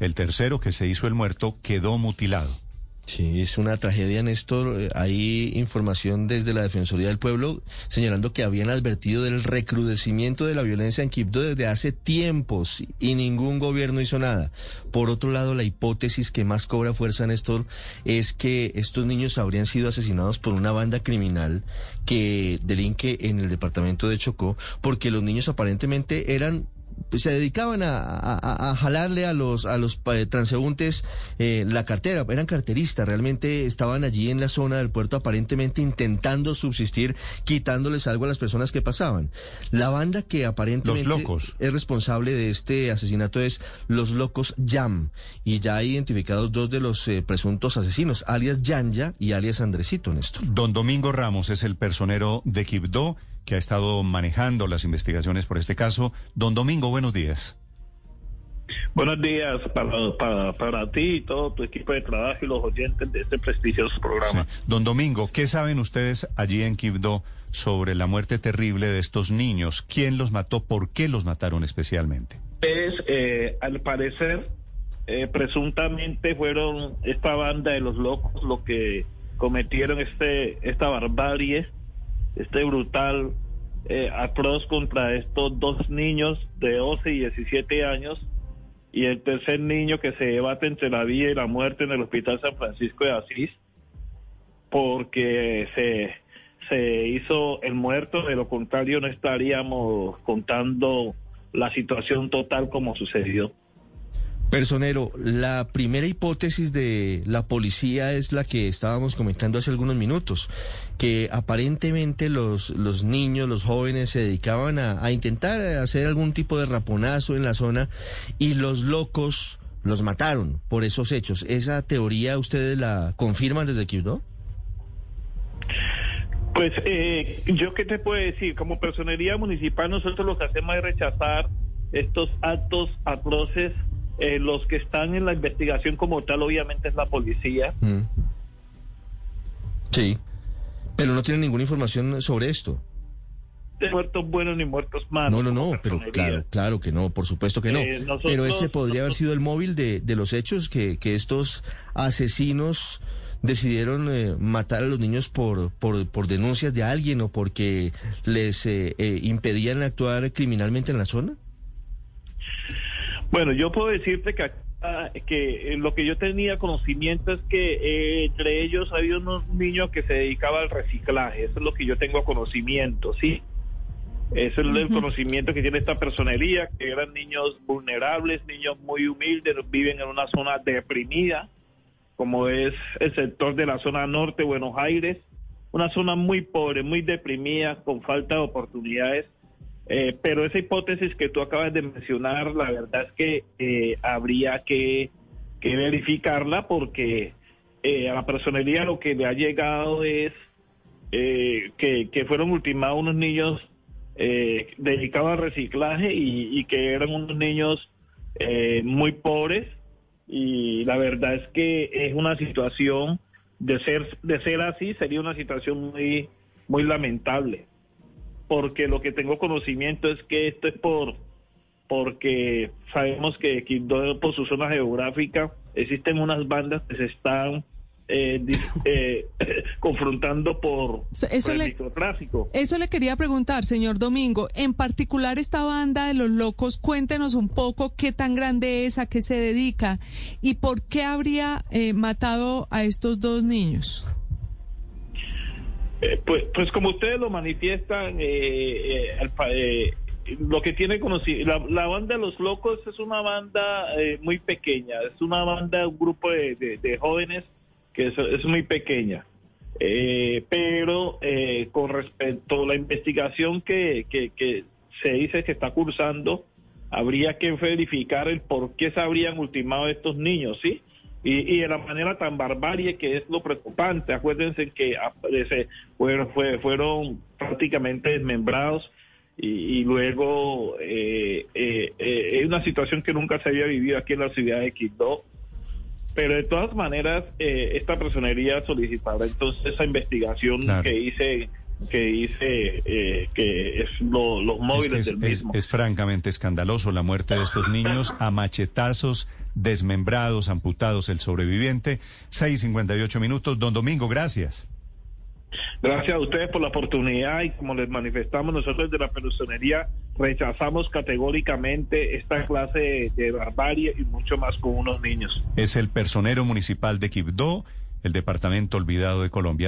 El tercero, que se hizo el muerto, quedó mutilado. Sí, es una tragedia, Néstor. Eh, Hay información desde la Defensoría del Pueblo señalando que habían advertido del recrudecimiento de la violencia en Quibdó desde hace tiempos y ningún gobierno hizo nada. Por otro lado, la hipótesis que más cobra fuerza, Néstor, es que estos niños habrían sido asesinados por una banda criminal que delinque en el departamento de Chocó, porque los niños aparentemente eran se dedicaban a, a- a jalarle a los a los pa- transeúntes eh, la cartera, eran carteristas, realmente estaban allí en la zona del puerto aparentemente intentando subsistir, quitándoles algo a las personas que pasaban. La banda que aparentemente Los Locos. es responsable de este asesinato es Los Locos Jam, y ya hay identificados dos de los eh, presuntos asesinos, alias Yanya y alias Andresito, Néstor. Don Domingo Ramos es el personero de Quibdó que ha estado manejando las investigaciones por este caso. Don Domingo, buenos días. Buenos días para, para, para ti y todo tu equipo de trabajo y los oyentes de este prestigioso programa. Sí. Don Domingo, ¿qué saben ustedes allí en Quibdó sobre la muerte terrible de estos niños? ¿Quién los mató? ¿Por qué los mataron especialmente? Es, eh, al parecer, eh, presuntamente fueron esta banda de los locos los que cometieron este esta barbarie, este brutal eh, atroz contra estos dos niños de 12 y 17 años y el tercer niño que se debate entre la vida y la muerte en el Hospital San Francisco de Asís porque se, se hizo el muerto, de lo contrario no estaríamos contando la situación total como sucedió. Personero, la primera hipótesis de la policía es la que estábamos comentando hace algunos minutos, que aparentemente los, los niños, los jóvenes se dedicaban a, a intentar hacer algún tipo de raponazo en la zona y los locos los mataron por esos hechos. ¿Esa teoría ustedes la confirman desde Quibdó? Pues eh, yo qué te puedo decir, como personería municipal nosotros lo que hacemos es rechazar estos actos atroces, eh, los que están en la investigación como tal obviamente es la policía. Mm. Sí, pero no tienen ninguna información sobre esto. De muertos buenos ni muertos malos. No, no, no, pero claro, claro que no, por supuesto que no. Eh, nosotros- pero ese podría haber sido el móvil de, de los hechos que, que estos asesinos decidieron eh, matar a los niños por, por, por denuncias de alguien o porque les eh, eh, impedían actuar criminalmente en la zona. Bueno, yo puedo decirte que, que eh, lo que yo tenía conocimiento es que eh, entre ellos había unos niños que se dedicaban al reciclaje. Eso es lo que yo tengo conocimiento, ¿sí? Ese es el conocimiento que tiene esta personería, que eran niños vulnerables, niños muy humildes, viven en una zona deprimida, como es el sector de la zona norte, Buenos Aires, una zona muy pobre, muy deprimida, con falta de oportunidades. Eh, pero esa hipótesis que tú acabas de mencionar, la verdad es que eh, habría que, verificarla porque eh, a la personería lo que le ha llegado es eh, que, que fueron ultimados unos niños dedicados al reciclaje y, y que eran unos niños muy pobres. Y la verdad es que es una situación de ser de ser así sería una situación muy muy lamentable porque lo que tengo conocimiento es que esto es por porque sabemos que Quibdó por su zona geográfica existen unas bandas que se están eh, eh, confrontando por, Eso por el le- microtráfico. Eso le quería preguntar, señor Domingo. En particular, esta banda de los locos, cuéntenos un poco qué tan grande es, a qué se dedica y por qué habría eh, matado a estos dos niños. Eh, pues, pues como ustedes lo manifiestan, eh, eh, eh, lo que tiene conocido, la, la banda los locos es una banda eh, muy pequeña, es una banda, un grupo de, de- jóvenes que es, es muy pequeña. Pero con respecto a la investigación que, que, que se dice que está cursando, habría que verificar el por qué se habrían ultimado estos niños, ¿sí? Y, y de la manera tan barbarie que es lo preocupante. Acuérdense que aparece- fueron, fue- fueron prácticamente desmembrados y, y luego eh, eh, eh, es una situación que nunca se había vivido aquí en la ciudad de Quito. Pero de todas maneras, eh, esta personería solicitará entonces esa investigación Claro. que hice que dice eh, que es lo- los Es, móviles que es- del es- mismo. es francamente escandaloso la muerte de estos niños a machetazos, desmembrados, amputados, el sobreviviente. 6.58 minutos. Don Domingo, gracias. Gracias a ustedes por la oportunidad y como les manifestamos nosotros de la personería rechazamos categóricamente esta clase de, de barbarie y mucho más con unos niños. Es el personero municipal de Quibdó, el departamento olvidado de Colombia.